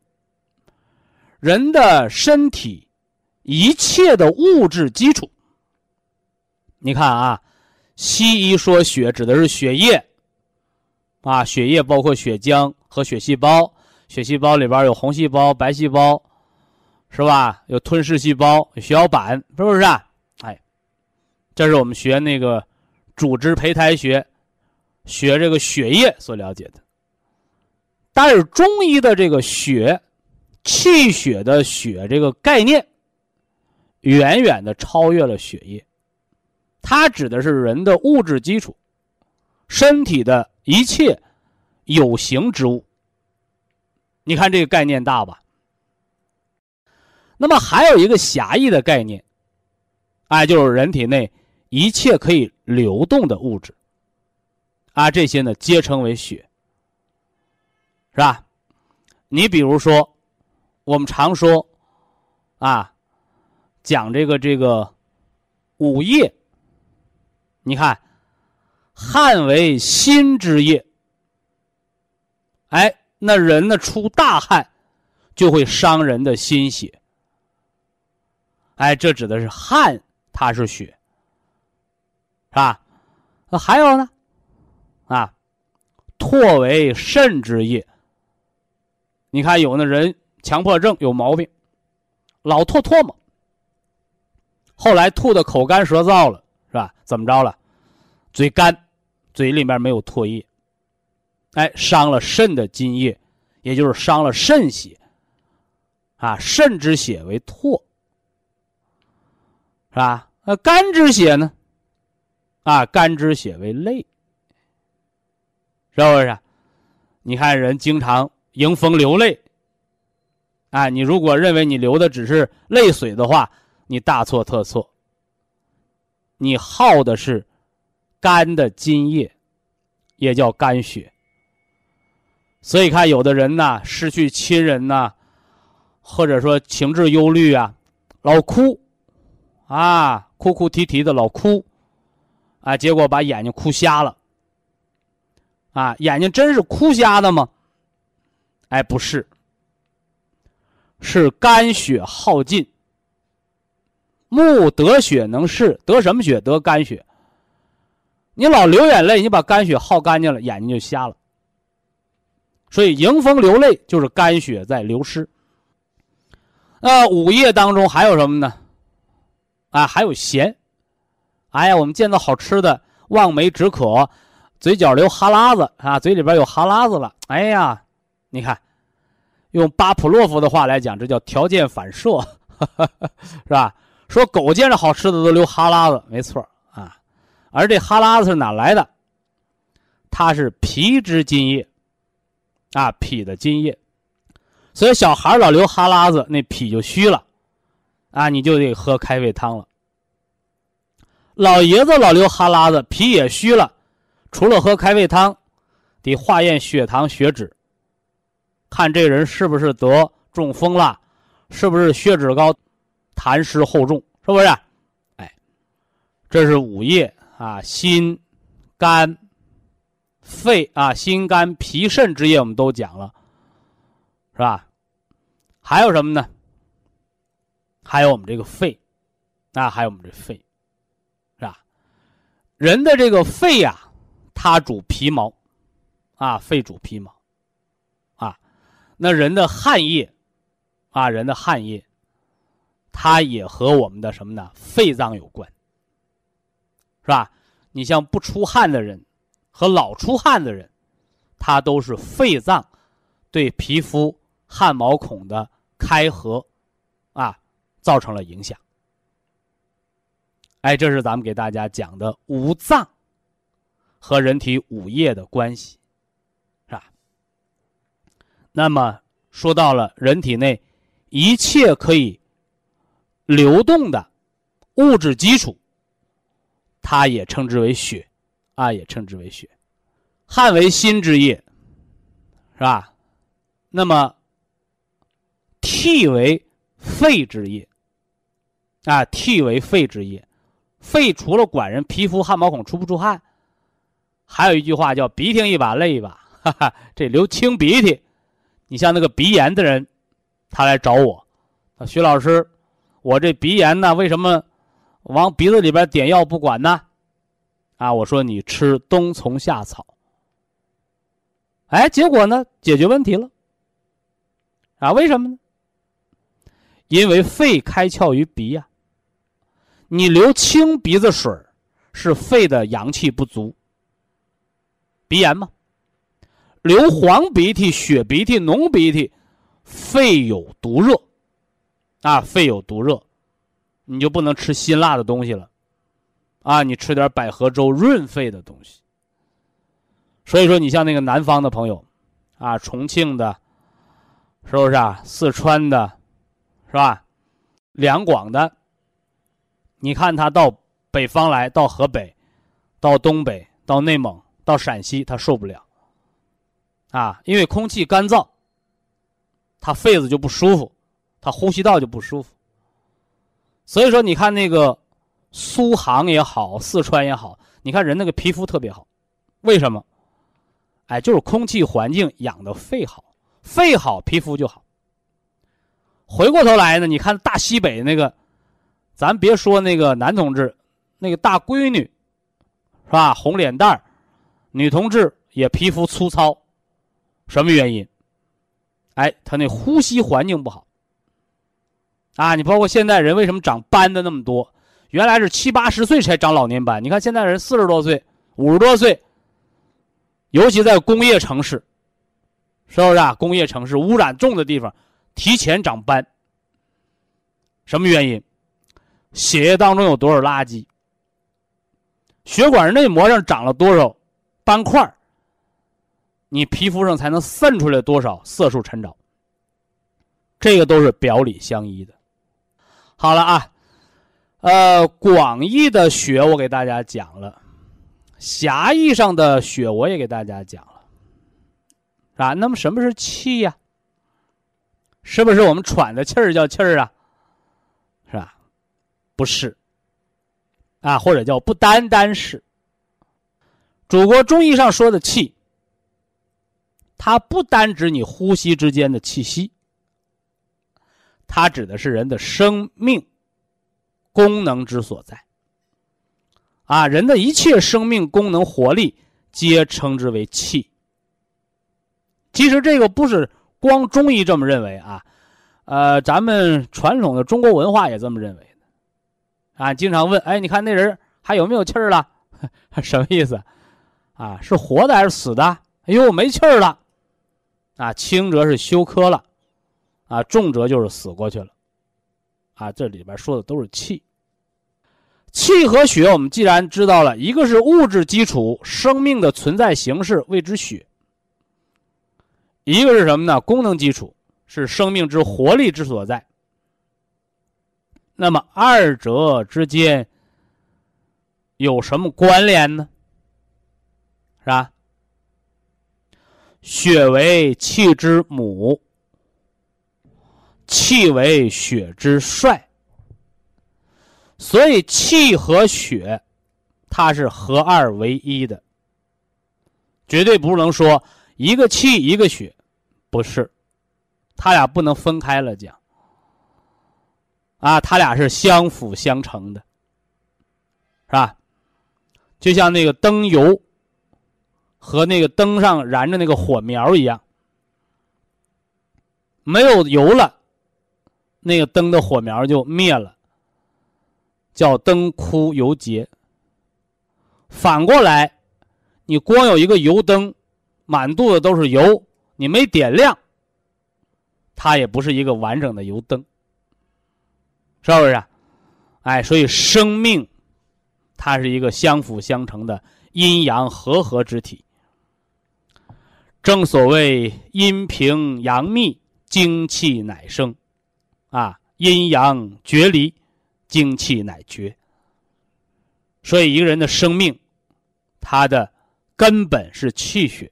人的身体一切的物质基础，你看啊，西医说血指的是血液，啊，血液包括血浆和血细胞，血细胞里边有红细胞、白细胞，是吧？有吞噬细胞、血小板，是不是啊？哎，这是我们学那个组织胚胎学。学这个血液所了解的，但是中医的这个血、气血的血这个概念，远远的超越了血液，它指的是人的物质基础，身体的一切有形之物。你看这个概念大吧？那么还有一个狭义的概念，哎，就是人体内一切可以流动的物质。啊，这些呢，皆称为血，是吧？你比如说，我们常说，啊，讲这个这个午夜，你看，汗为心之液，哎，那人呢出大汗，就会伤人的心血，哎，这指的是汗，它是血，是吧？那还有呢？啊，唾为肾之液。你看，有那人强迫症有毛病，老吐唾沫，后来吐的口干舌燥了，是吧？怎么着了？嘴干，嘴里面没有唾液，哎，伤了肾的津液，也就是伤了肾血。啊，肾之血为唾，是吧？那肝之血呢？啊，肝之血为泪。是不是？你看人经常迎风流泪，啊，你如果认为你流的只是泪水的话，你大错特错。你耗的是肝的津液，也叫肝血。所以看有的人呢，失去亲人呐，或者说情志忧虑啊，老哭，啊，哭哭啼啼的老哭，啊，结果把眼睛哭瞎了。啊，眼睛真是哭瞎的吗？哎，不是，是肝血耗尽。目得血能视，得什么血？得肝血。你老流眼泪，你把肝血耗干净了，眼睛就瞎了。所以迎风流泪就是肝血在流失。那午夜当中还有什么呢？啊，还有咸。哎呀，我们见到好吃的，望梅止渴。嘴角流哈喇子啊，嘴里边有哈喇子了。哎呀，你看，用巴甫洛夫的话来讲，这叫条件反射，是吧？说狗见着好吃的都流哈喇子，没错啊。而这哈喇子是哪来的？它是皮之津液，啊，脾的津液。所以小孩老流哈喇子，那脾就虚了，啊，你就得喝开胃汤了。老爷子老流哈喇子，脾也虚了，除了喝开胃汤，得化验血糖、血脂，看这人是不是得中风了，是不是血脂高，痰湿厚重，是不是？哎，这是五液啊，心、肝、肺啊，心肝脾肾之液我们都讲了。是吧？还有什么呢？还有我们这个肺，啊，还有我们这肺，是吧？人的这个肺呀，它主皮毛，啊，肺主皮毛，啊，那人的汗液，啊，人的汗液，它也和我们的什么呢？肺脏有关，是吧？你像不出汗的人和老出汗的人，他都是肺脏对皮肤。汗毛孔的开合，啊，造成了影响。哎，这是咱们给大家讲的五脏和人体五液的关系，是吧？那么说到了人体内一切可以流动的物质基础，它也称之为血，啊，也称之为血。汗为心之液，是吧？那么。涕为肺之液，啊，涕为肺之液。肺除了管人皮肤汗毛孔出不出汗，还有一句话叫鼻涕一把泪一把，哈哈，这流清鼻涕。你像那个鼻炎的人，他来找我，徐老师，我这鼻炎呢，为什么往鼻子里边点药不管呢？啊，我说你吃冬虫夏草。哎，结果呢，解决问题了。啊，为什么呢？因为肺开窍于鼻呀，你流清鼻子水是肺的阳气不足。鼻炎吗？流黄鼻涕、血鼻涕、浓鼻涕，肺有毒热，啊，肺有毒热，你就不能吃辛辣的东西了，啊，你吃点百合粥润肺的东西。所以说，你像那个南方的朋友，啊，重庆的，是不是啊？四川的。是吧？两广的，你看他到北方来，到河北，到东北，到内蒙，到陕西，他受不了。啊，因为空气干燥，他肺子就不舒服，他呼吸道就不舒服。所以说，你看那个苏杭也好，四川也好，你看人那个皮肤特别好，为什么？哎，就是空气环境养的肺好，肺好，皮肤就好。回过头来呢，你看大西北那个，咱别说那个男同志，那个大闺女，是吧？红脸蛋儿，女同志也皮肤粗糙，什么原因？哎，他那呼吸环境不好。啊，你包括现在人为什么长斑的那么多？原来是七八十岁才长老年斑，你看现在人四十多岁、五十多岁，尤其在工业城市，是不是啊？工业城市污染重的地方。提前长斑，什么原因？血液当中有多少垃圾？血管内膜上长了多少斑块你皮肤上才能渗出来多少色素沉着？这个都是表里相依的。好了啊，呃，广义的血我给大家讲了，狭义上的血我也给大家讲了，啊，那么什么是气呀？是不是我们喘的气儿叫气儿啊？是吧？不是，啊，或者叫不单单是。祖国中医上说的气，它不单指你呼吸之间的气息，它指的是人的生命功能之所在。啊，人的一切生命功能活力，皆称之为气。其实这个不是。光中医这么认为啊，呃，咱们传统的中国文化也这么认为的，啊，经常问，哎，你看那人还有没有气儿了？什么意思？啊，是活的还是死的？哎呦，没气儿了，啊，轻则是休克了，啊，重则就是死过去了，啊，这里边说的都是气。气和血，我们既然知道了，一个是物质基础，生命的存在形式谓之血；一个是什么呢？功能基础，是生命之活力之所在。那么二者之间有什么关联呢？是吧？血为气之母，气为血之帅。所以气和血，它是合二为一的，绝对不能说一个气一个血，不是，他俩不能分开了讲。啊，他俩是相辅相成的，是吧？就像那个灯油和那个灯上燃着那个火苗一样，没有油了，那个灯的火苗就灭了。叫灯枯油竭。反过来，你光有一个油灯，满肚子都是油，你没点亮，它也不是一个完整的油灯，是不是？哎，所以生命，它是一个相辅相成的阴阳和合之体。正所谓阴平阳密，精气乃生，啊，阴阳决离。精气乃绝，所以一个人的生命，他的根本是气血，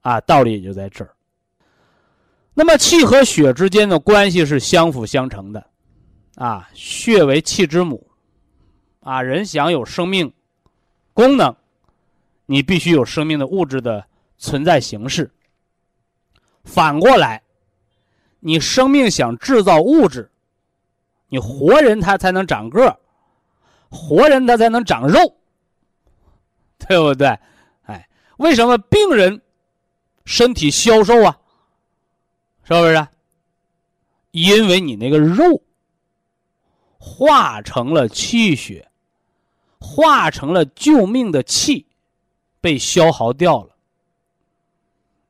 啊，道理也就在这儿。那么气和血之间的关系是相辅相成的，啊，血为气之母，啊，人想有生命功能，你必须有生命的物质的存在形式。反过来，你生命想制造物质。你活人他才能长个活人他才能长肉，对不对？哎，为什么病人身体消瘦啊？是不是？因为你那个肉化成了气血，化成了救命的气，被消耗掉了。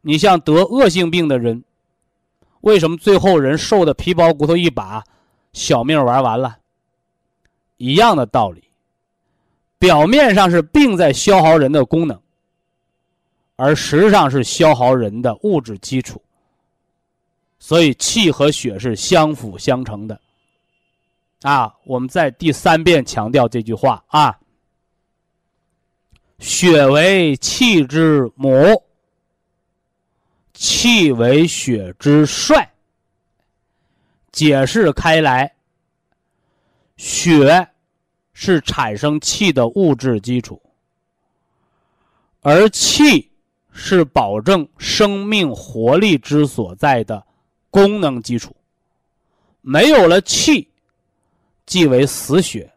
你像得恶性病的人，为什么最后人瘦的皮包骨头一把？小命玩完了，一样的道理。表面上是病在消耗人的功能，而实际上是消耗人的物质基础。所以气和血是相辅相成的。啊，我们在第三遍强调这句话啊：血为气之母，气为血之帅。解释开来，血是产生气的物质基础，而气是保证生命活力之所在的功能基础。没有了气，即为死血；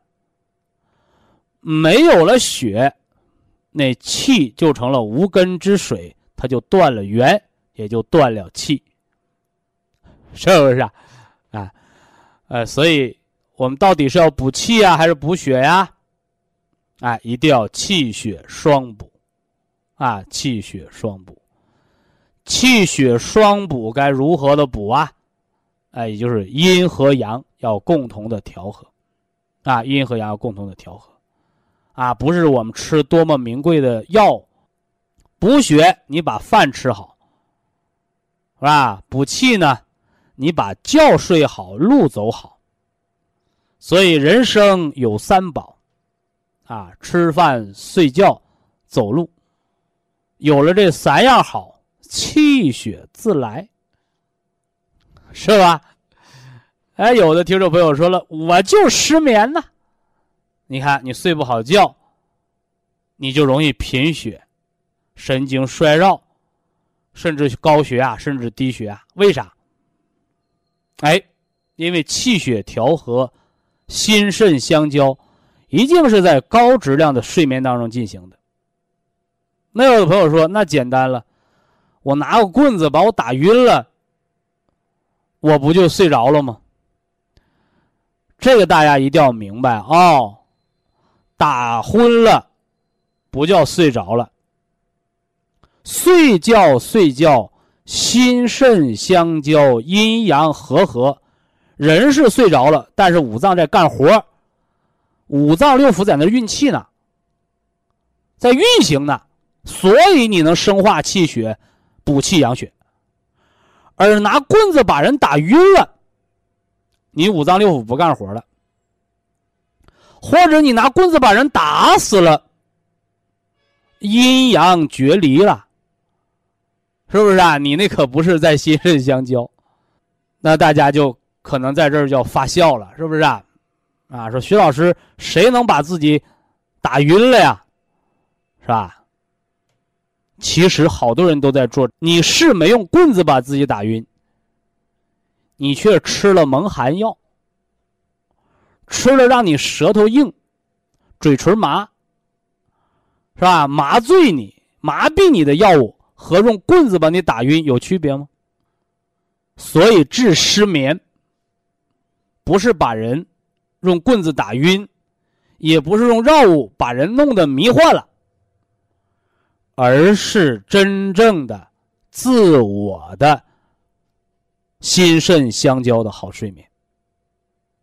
没有了血，那气就成了无根之水，它就断了源，也就断了气，是不是啊？啊，呃，所以我们到底是要补气啊，还是补血呀？哎，一定要气血双补，啊，气血双补，气血双补该如何的补啊？哎，也就是阴和阳要共同的调和，啊，阴和阳要共同的调和，啊，不是我们吃多么名贵的药，补血你把饭吃好，是吧？补气呢？你把觉睡好，路走好。所以人生有三宝，啊，吃饭、睡觉、走路，有了这三样好，气血自来，是吧？哎，有的听众朋友说了，我就失眠呢。你看，你睡不好觉，你就容易贫血、神经衰弱，甚至高血压，甚至低血压。为啥？哎，因为气血调和、心肾相交，一定是在高质量的睡眠当中进行的。那有的朋友说，那简单了，我拿个棍子把我打晕了，我不就睡着了吗？这个大家一定要明白哦，打昏了不叫睡着了，睡觉睡觉，心肾相交，阴阳和合，人是睡着了，但是五脏在干活，五脏六腑在那运气呢，在运行呢，所以你能生化气血，补气养血。而拿棍子把人打晕了，你五脏六腑不干活了，或者你拿棍子把人打死了，阴阳决离了，是不是啊？你那可不是在心肾相交，那大家就可能在这儿要发笑了，是不是啊？啊，说徐老师，谁能把自己打晕了呀？是吧？其实好多人都在做，你是没用棍子把自己打晕，你却吃了蒙汗药，吃了让你舌头硬、嘴唇麻，是吧？麻醉你、麻痹你的药物和用棍子把你打晕有区别吗？所以治失眠，不是把人用棍子打晕，也不是用药物把人弄得迷幻了。而是真正的自我的心肾相交的好睡眠。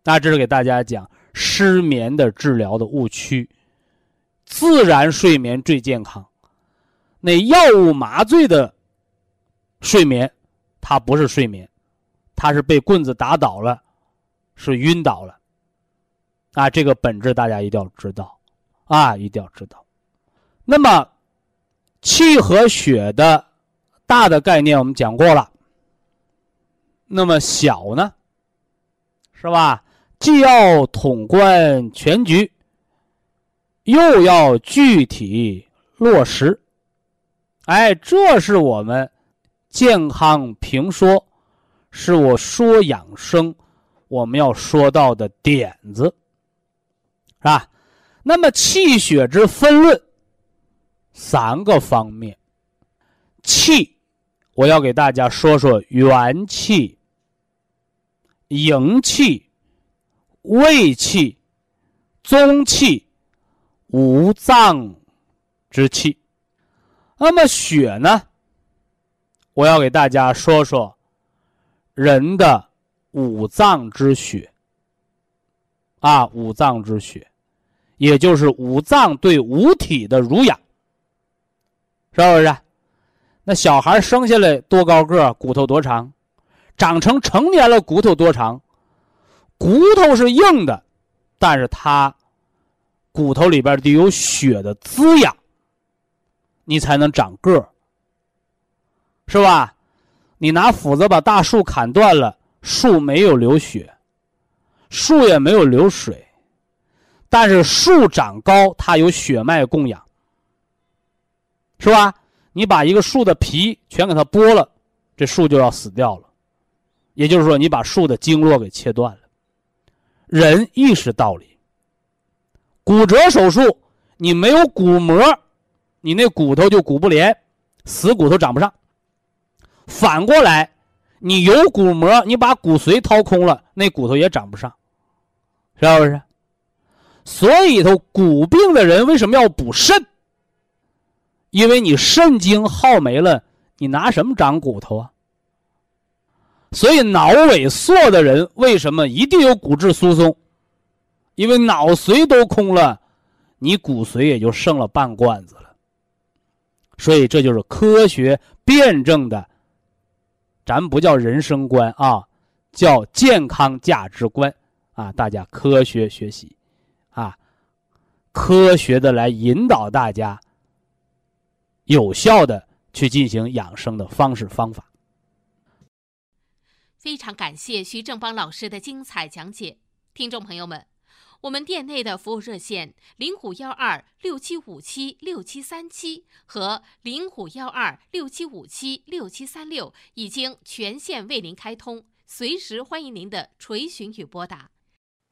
那这是给大家讲失眠的治疗的误区。自然睡眠最健康。那药物麻醉的睡眠，它不是睡眠，它是被棍子打倒了，是晕倒了。啊，这个本质大家一定要知道，啊，一定要知道。那么。气和血的大的概念我们讲过了，那么小呢，是吧？既要统观全局，又要具体落实。哎，这是我们健康评说，是我说养生我们要说到的点子，是吧？那么气血之分论。三个方面，气，我要给大家说说元气、营气、胃气、中气、五脏之气。那么血呢？我要给大家说说人的五脏之血。啊，五脏之血，也就是五脏对五体的濡养。是不是？那小孩生下来多高个，骨头多长？长成成年了，骨头多长？骨头是硬的，但是它骨头里边得有血的滋养，你才能长个是吧？你拿斧子把大树砍断了，树没有流血，树也没有流水，但是树长高，它有血脉供养。是吧？你把一个树的皮全给它剥了，这树就要死掉了。也就是说，你把树的经络给切断了。人亦是道理。骨折手术，你没有骨膜，你那骨头就骨不连，死骨头长不上。反过来，你有骨膜，你把骨髓掏空了，那骨头也长不上，是不是？所以头骨病的人为什么要补肾？因为你肾精耗没了，你拿什么长骨头啊？所以脑萎缩的人为什么一定有骨质疏松？因为脑髓都空了，你骨髓也就剩了半罐子了。所以这就是科学辩证的，咱不叫人生观啊，叫健康价值观啊！大家科学学习，啊，科学的来引导大家。有效的去进行养生的方式方法。非常感谢徐正邦老师的精彩讲解，听众朋友们，我们店内的服务热线零五幺二六七五七六七三七和零五幺二六七五七六七三六已经全线为您开通，随时欢迎您的垂询与拨打。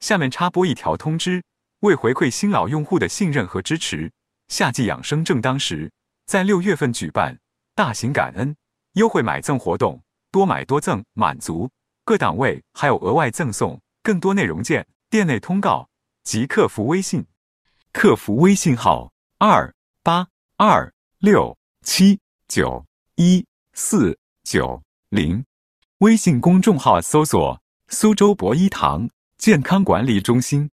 下面插播一条通知：为回馈新老用户的信任和支持，夏季养生正当时。在六月份举办大型感恩优惠买赠活动，多买多赠满足，各档位还有额外赠送。更多内容见店内通告及客服微信，客服微信号二八二六七。九一四九零。微信公众号搜索“苏州博一堂健康管理中心”。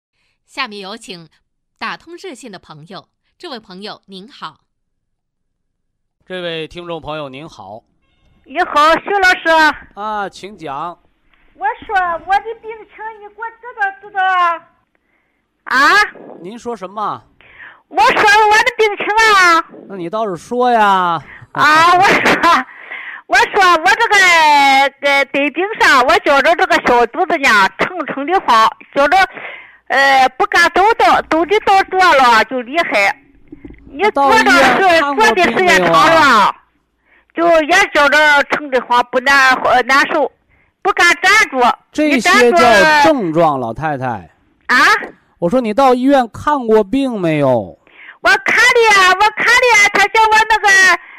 下面有请打通热线的朋友，这位朋友您好。这位听众朋友您好。你好，徐老师。啊，请讲。我说我的病情，你给我知道知道。啊？您说什么？我说我的病情啊。那你倒是说呀。啊，我说。我说我这个在在病上，我觉着这个小肚子呢，蹭蹭的慌，觉着呃不敢走动，走的到坐了就厉害。你坐着是坐的时间长了，就也觉着撑的慌，不难难受，不敢站住。这些叫症状，老太太。啊？我说你到医院看过病没有？我看了，我看了，他叫我那个。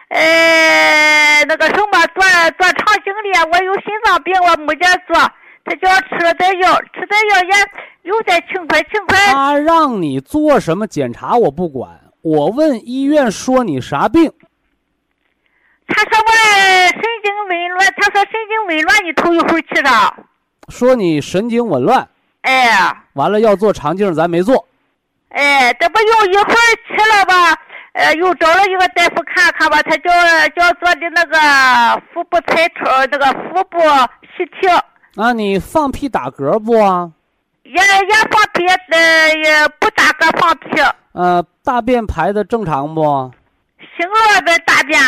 呃，那个什么做做肠镜的，我有心脏病，我没得做。他叫我吃了点药，吃点药也有点轻快轻快。他让你做什么检查我不管，我问医院说你啥病？他说我神经紊乱，他说神经紊乱，你头一会儿去的。说你神经紊乱。哎。完了要做肠镜，咱没做。哎，这不又一会儿去了吧？呃，又找了一个大夫看看吧，他叫叫做的那个腹部彩超，那个腹部 CT。啊，你放屁打嗝不？也也放屁，呃，也不打嗝放屁。呃，大便排的正常不？行了，这大便。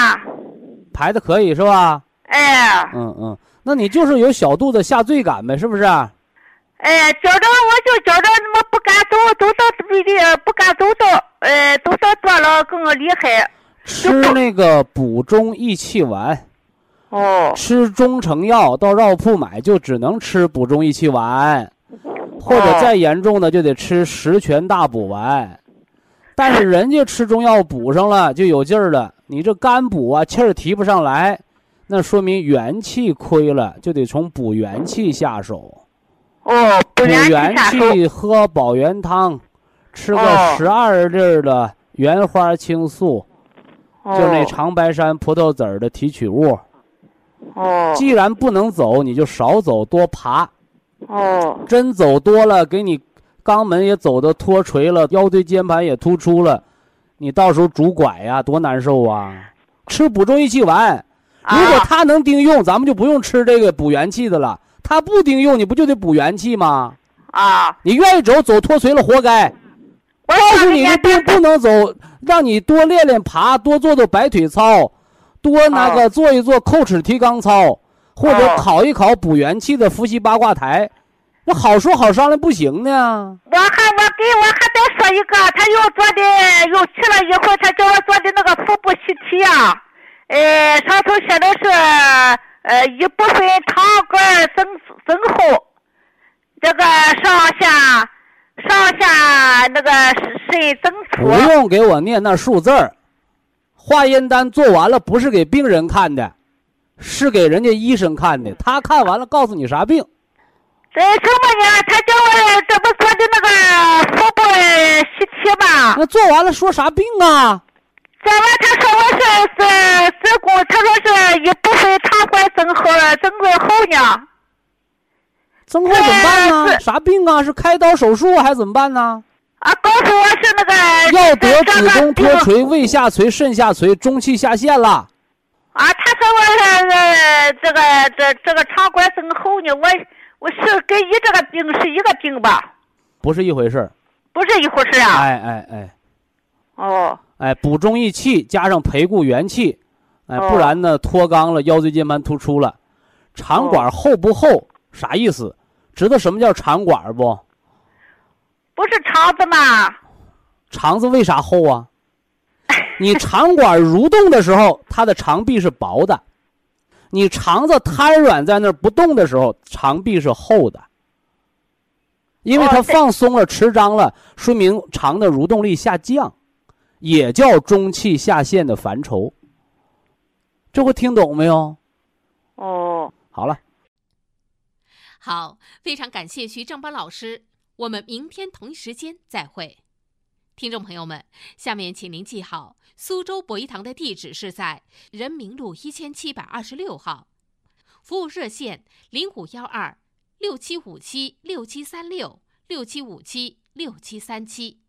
排的可以是吧？哎。嗯嗯，那你就是有小肚子下坠感呗，是不是？哎，觉着我就觉着那么不敢走，走到嘴里不敢走到，哎，走到多了更厉害。吃那个补中益气丸。哦。吃中成药到药铺买就只能吃补中益气丸，或者再严重的就得吃十全大补丸。但是人家吃中药补上了就有劲儿了，你这肝补啊气儿提不上来，那说明元气亏了，就得从补元气下手。哦，补元气，喝保元汤，吃个十二粒的原花青素，就那长白山葡萄籽儿的提取物。哦。既然不能走，你就少走，多爬。哦。真走多了，给你肛门也走的脱垂了，腰椎间盘也突出了，你到时候拄拐呀，多难受啊！吃补中益气丸，如果它能顶用，咱们就不用吃这个补元气的了。他不顶用，你不就得补元气吗？啊！你愿意走走脱垂了，活该。告诉你的病不能走，让你多练练爬，多做做摆腿操，多那个做一做叩齿提肛操，或者考一考补元气的伏羲八卦台。那好说好商量，不行呢。我还我给我还再说一个，他又做的又去了一会儿，他叫我做的那个腹部吸体啊，呃，上头写的是。呃，一部分肠管增增厚，这个上下上下那个肾增粗。不用给我念那数字儿，化验单做完了不是给病人看的，是给人家医生看的。他看完了告诉你啥病。这什么呢？他叫我这不做的那个腹部吸体吗？那做完了说啥病啊？做完他说我是是子宫，他说是一部分肠管增厚增厚呢。增厚怎么办呢？啥病啊？是开刀手术还是怎么办呢？啊，告诉我是那个要得子宫脱垂、胃下垂、肾下垂、中气下陷了。啊，他说我是这个这这个肠管增厚呢，我我是跟你这个病是一个病吧？不是一回事不是一回事啊。哎哎哎。哦。哎，补中益气，加上培固元气，哎，不然呢脱肛了，腰椎间盘突出了，肠管厚不厚？啥意思？知道什么叫肠管不？不是肠子吗？肠子为啥厚啊？你肠管蠕动的时候，它的肠壁是薄的；你肠子瘫软在那儿不动的时候，肠壁是厚的。因为它放松了、持张了，说明肠的蠕动力下降。也叫中气下陷的烦愁，这会听懂没有？哦，好了，好，非常感谢徐正邦老师，我们明天同一时间再会。听众朋友们，下面请您记好，苏州博一堂的地址是在人民路一千七百二十六号，服务热线零五幺二六七五七六七三六六七五七六七三七。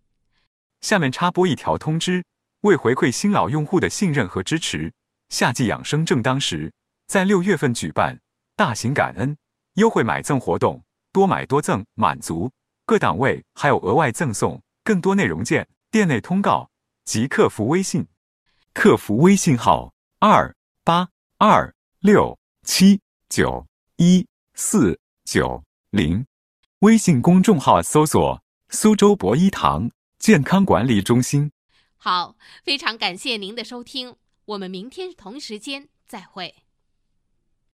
下面插播一条通知：为回馈新老用户的信任和支持，夏季养生正当时，在六月份举办大型感恩优惠买赠活动，多买多赠满足，各档位还有额外赠送。更多内容见店内通告及客服微信，客服微信号二八二六七九一四九零，微信公众号搜索“苏州博一堂健康管理中心”。好，非常感谢您的收听，我们明天同时间再会。